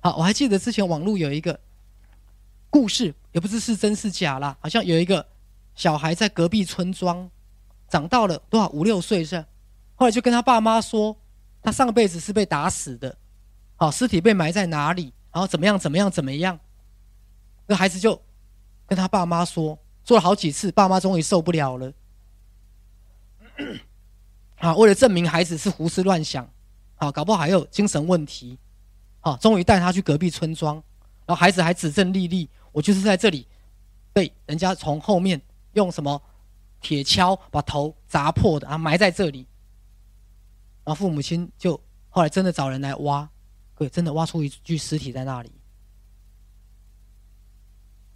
好，我还记得之前网络有一个故事，也不知是真是假啦，好像有一个小孩在隔壁村庄长到了多少五六岁是，后来就跟他爸妈说，他上辈子是被打死的，好，尸体被埋在哪里，然后怎么样怎么样怎么样，那孩子就跟他爸妈说，说了好几次，爸妈终于受不了了。啊，为了证明孩子是胡思乱想，啊，搞不好还有精神问题，啊，终于带他去隔壁村庄，然后孩子还指证丽丽，我就是在这里被人家从后面用什么铁锹把头砸破的，啊，埋在这里。然后父母亲就后来真的找人来挖，对，真的挖出一具尸体在那里，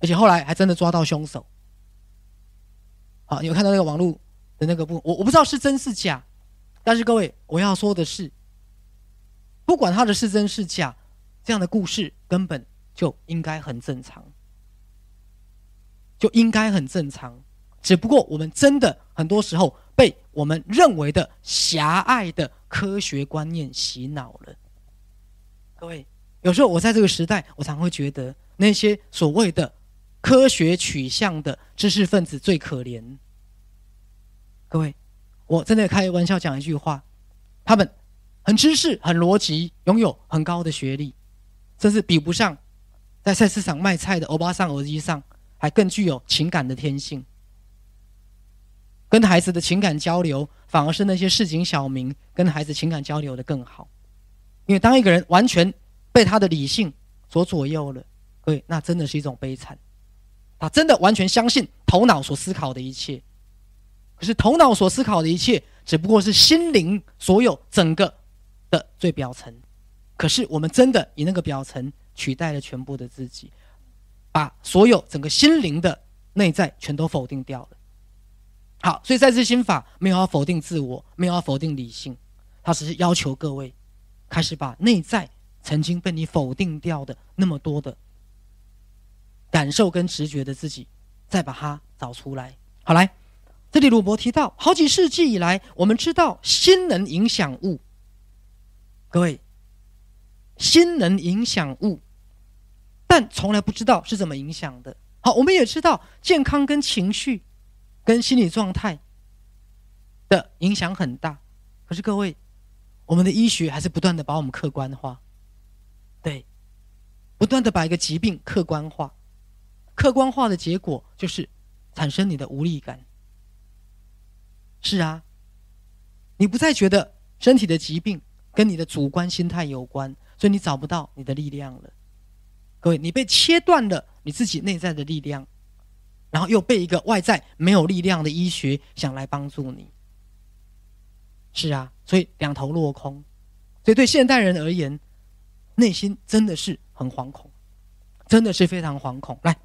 而且后来还真的抓到凶手。好，你有看到那个网络的那个部，我我不知道是真是假。但是各位，我要说的是，不管他的是真是假，这样的故事根本就应该很正常，就应该很正常。只不过我们真的很多时候被我们认为的狭隘的科学观念洗脑了。各位，有时候我在这个时代，我常会觉得那些所谓的科学取向的知识分子最可怜。各位。我真的开玩笑讲一句话，他们很知识、很逻辑，拥有很高的学历，甚至比不上在菜市场卖菜的欧巴桑、耳机上，还更具有情感的天性。跟孩子的情感交流，反而是那些市井小民跟孩子情感交流的更好。因为当一个人完全被他的理性所左右了，对，那真的是一种悲惨。他真的完全相信头脑所思考的一切。可是头脑所思考的一切，只不过是心灵所有整个的最表层。可是我们真的以那个表层取代了全部的自己，把所有整个心灵的内在全都否定掉了。好，所以在这心法没有要否定自我，没有要否定理性，他只是要求各位开始把内在曾经被你否定掉的那么多的感受跟直觉的自己，再把它找出来。好来。这里鲁伯提到，好几世纪以来，我们知道心能影响物。各位，心能影响物，但从来不知道是怎么影响的。好，我们也知道健康跟情绪、跟心理状态的影响很大。可是各位，我们的医学还是不断的把我们客观化，对，不断的把一个疾病客观化。客观化的结果就是产生你的无力感。是啊，你不再觉得身体的疾病跟你的主观心态有关，所以你找不到你的力量了。各位，你被切断了你自己内在的力量，然后又被一个外在没有力量的医学想来帮助你。是啊，所以两头落空。所以对现代人而言，内心真的是很惶恐，真的是非常惶恐。来。